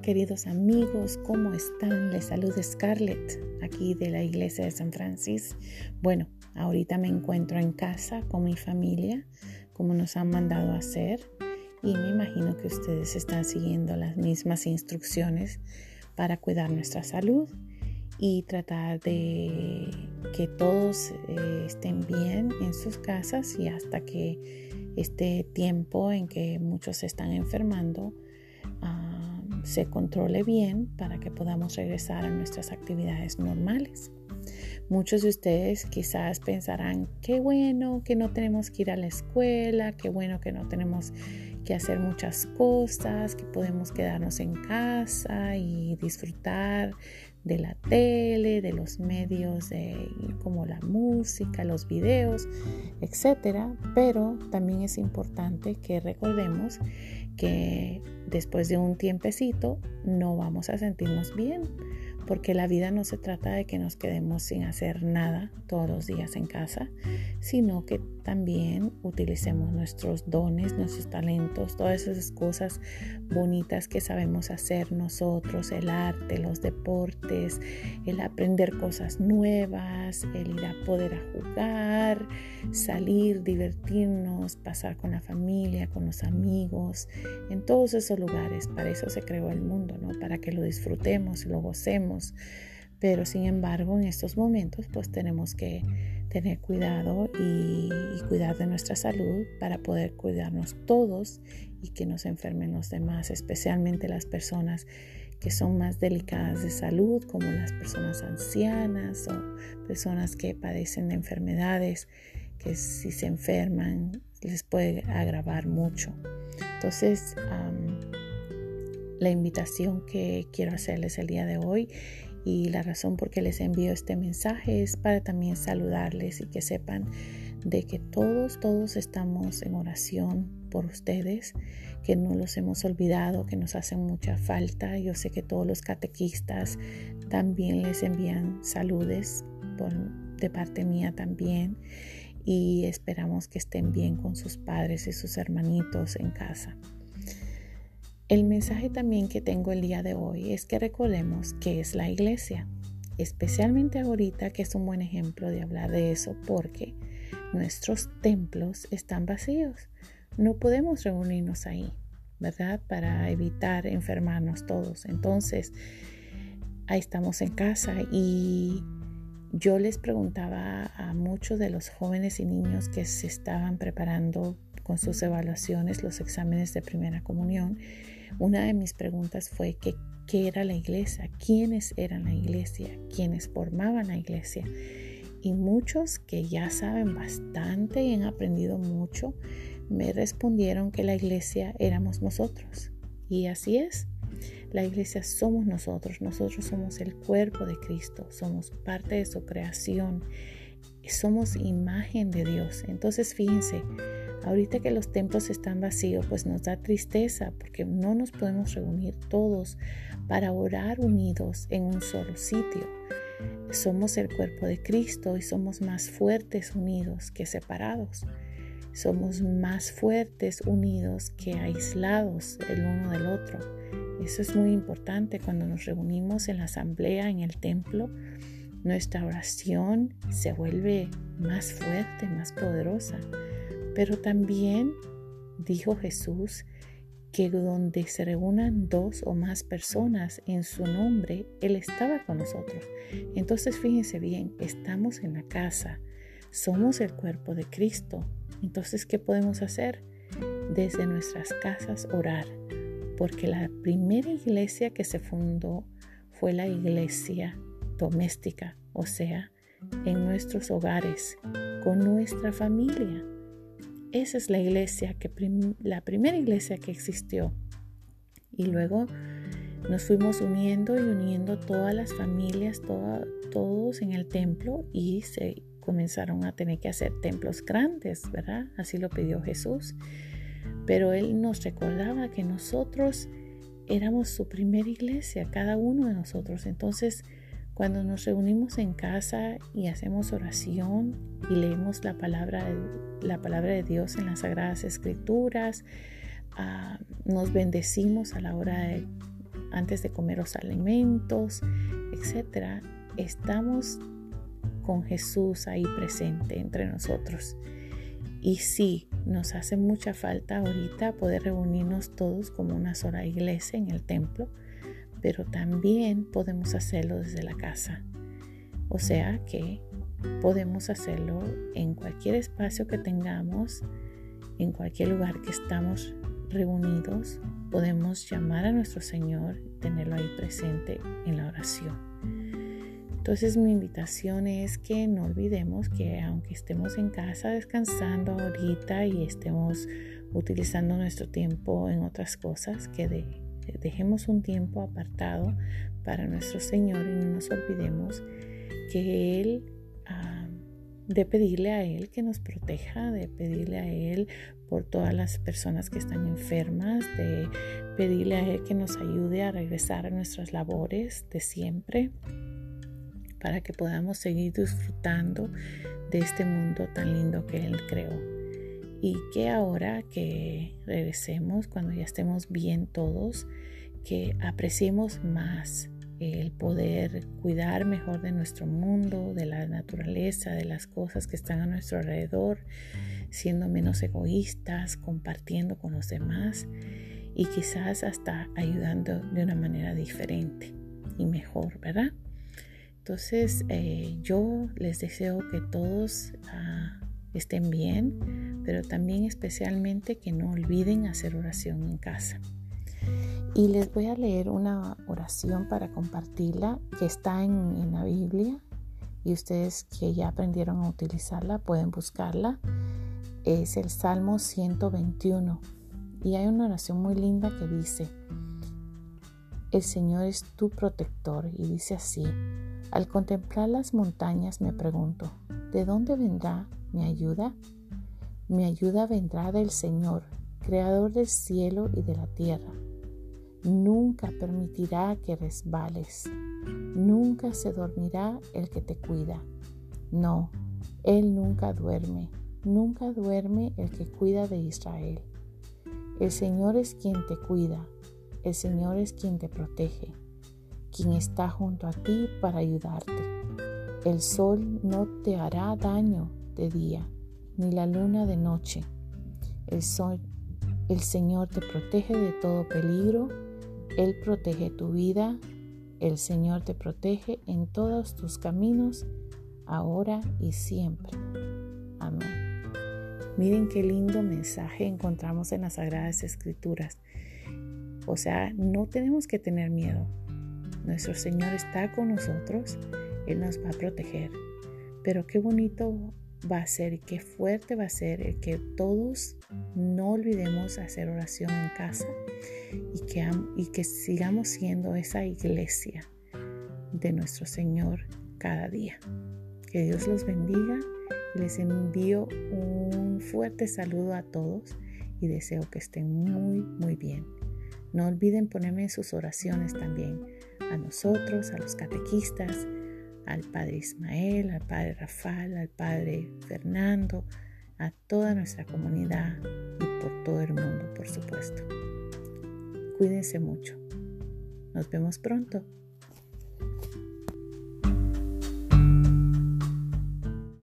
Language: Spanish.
Queridos amigos, ¿cómo están? Les saluda Scarlett aquí de la iglesia de San Francisco. Bueno, ahorita me encuentro en casa con mi familia, como nos han mandado hacer, y me imagino que ustedes están siguiendo las mismas instrucciones para cuidar nuestra salud y tratar de que todos eh, estén bien en sus casas y hasta que este tiempo en que muchos están enfermando ah, se controle bien para que podamos regresar a nuestras actividades normales. Muchos de ustedes quizás pensarán, qué bueno que no tenemos que ir a la escuela, qué bueno que no tenemos que hacer muchas cosas, que podemos quedarnos en casa y disfrutar de la tele, de los medios como la música, los videos, etcétera. Pero también es importante que recordemos que después de un tiempecito no vamos a sentirnos bien porque la vida no se trata de que nos quedemos sin hacer nada todos los días en casa, sino que también utilicemos nuestros dones, nuestros talentos, todas esas cosas bonitas que sabemos hacer nosotros, el arte, los deportes, el aprender cosas nuevas, el ir a poder a jugar, salir, divertirnos, pasar con la familia, con los amigos, en todos esos lugares. Para eso se creó el mundo, ¿no? Para que lo disfrutemos lo gocemos. Pero sin embargo, en estos momentos, pues tenemos que tener cuidado y, cuidar de nuestra salud para poder cuidarnos todos y que no se enfermen los demás, especialmente las personas que son más delicadas de salud, como las personas ancianas o personas que padecen de enfermedades que si se enferman les puede agravar mucho. Entonces, la invitación que quiero hacerles el día de hoy y la razón por qué les envío este mensaje es para también saludarles y que sepan de que todos, todos estamos en oración por ustedes, que no los hemos olvidado, que nos hacen mucha falta. Yo sé que todos los catequistas también les envían saludes de parte mía también y esperamos que estén bien con sus padres y sus hermanitos en casa. El mensaje también que tengo el día de hoy es que recordemos que es la iglesia, especialmente ahorita que es un buen ejemplo de hablar de eso porque nuestros templos están vacíos. No podemos reunirnos ahí, ¿verdad? Para evitar enfermarnos todos. Entonces, ahí estamos en casa y yo les preguntaba a muchos de los jóvenes y niños que se estaban preparando con sus evaluaciones, los exámenes de primera comunión, una de mis preguntas fue qué era la iglesia, quiénes eran la iglesia, quiénes formaban la iglesia. Y muchos que ya saben bastante y han aprendido mucho, me respondieron que la iglesia éramos nosotros. Y así es. La iglesia somos nosotros, nosotros somos el cuerpo de Cristo, somos parte de su creación, somos imagen de Dios. Entonces fíjense, Ahorita que los templos están vacíos, pues nos da tristeza porque no nos podemos reunir todos para orar unidos en un solo sitio. Somos el cuerpo de Cristo y somos más fuertes unidos que separados. Somos más fuertes unidos que aislados el uno del otro. Eso es muy importante cuando nos reunimos en la asamblea, en el templo. Nuestra oración se vuelve más fuerte, más poderosa. Pero también dijo Jesús que donde se reúnan dos o más personas en su nombre, Él estaba con nosotros. Entonces fíjense bien, estamos en la casa, somos el cuerpo de Cristo. Entonces, ¿qué podemos hacer? Desde nuestras casas orar, porque la primera iglesia que se fundó fue la iglesia doméstica, o sea, en nuestros hogares, con nuestra familia. Esa es la iglesia, que la primera iglesia que existió. Y luego nos fuimos uniendo y uniendo todas las familias, todos en el templo y se comenzaron a tener que hacer templos grandes, ¿verdad? Así lo pidió Jesús. Pero Él nos recordaba que nosotros éramos su primera iglesia, cada uno de nosotros. Entonces, cuando nos reunimos en casa y hacemos oración y leemos la palabra, la palabra de Dios en las Sagradas Escrituras, ah, nos bendecimos a la hora de antes de comer los alimentos, etcétera, estamos con Jesús ahí presente entre nosotros. Y sí, nos hace mucha falta ahorita poder reunirnos todos como una sola iglesia en el templo, pero también podemos hacerlo desde la casa. O sea que podemos hacerlo en cualquier espacio que tengamos, en cualquier lugar que estamos reunidos, podemos llamar a nuestro Señor, tenerlo ahí presente en la oración. Entonces mi invitación es que no olvidemos que aunque estemos en casa descansando ahorita y estemos utilizando nuestro tiempo en otras cosas, que dejemos un tiempo apartado para nuestro Señor y no nos olvidemos que Él, ah, de pedirle a Él que nos proteja, de pedirle a Él por todas las personas que están enfermas, de pedirle a Él que nos ayude a regresar a nuestras labores de siempre para que podamos seguir disfrutando de este mundo tan lindo que Él creó. Y que ahora que regresemos, cuando ya estemos bien todos, que apreciemos más el poder cuidar mejor de nuestro mundo, de la naturaleza, de las cosas que están a nuestro alrededor, siendo menos egoístas, compartiendo con los demás y quizás hasta ayudando de una manera diferente y mejor, ¿verdad? Entonces eh, yo les deseo que todos ah, estén bien, pero también especialmente que no olviden hacer oración en casa. Y les voy a leer una oración para compartirla que está en, en la Biblia y ustedes que ya aprendieron a utilizarla pueden buscarla. Es el Salmo 121 y hay una oración muy linda que dice, el Señor es tu protector y dice así, al contemplar las montañas me pregunto, ¿de dónde vendrá mi ayuda? Mi ayuda vendrá del Señor, creador del cielo y de la tierra. Nunca permitirá que resbales. Nunca se dormirá el que te cuida. No, Él nunca duerme. Nunca duerme el que cuida de Israel. El Señor es quien te cuida. El Señor es quien te protege quien está junto a ti para ayudarte. El sol no te hará daño de día, ni la luna de noche. El, sol, el Señor te protege de todo peligro, Él protege tu vida, el Señor te protege en todos tus caminos, ahora y siempre. Amén. Miren qué lindo mensaje encontramos en las Sagradas Escrituras. O sea, no tenemos que tener miedo. Nuestro Señor está con nosotros, Él nos va a proteger. Pero qué bonito va a ser y qué fuerte va a ser el que todos no olvidemos hacer oración en casa y que, y que sigamos siendo esa iglesia de nuestro Señor cada día. Que Dios los bendiga y les envío un fuerte saludo a todos y deseo que estén muy, muy bien. No olviden ponerme en sus oraciones también a nosotros, a los catequistas, al Padre Ismael, al Padre Rafael, al Padre Fernando, a toda nuestra comunidad y por todo el mundo, por supuesto. Cuídense mucho. Nos vemos pronto.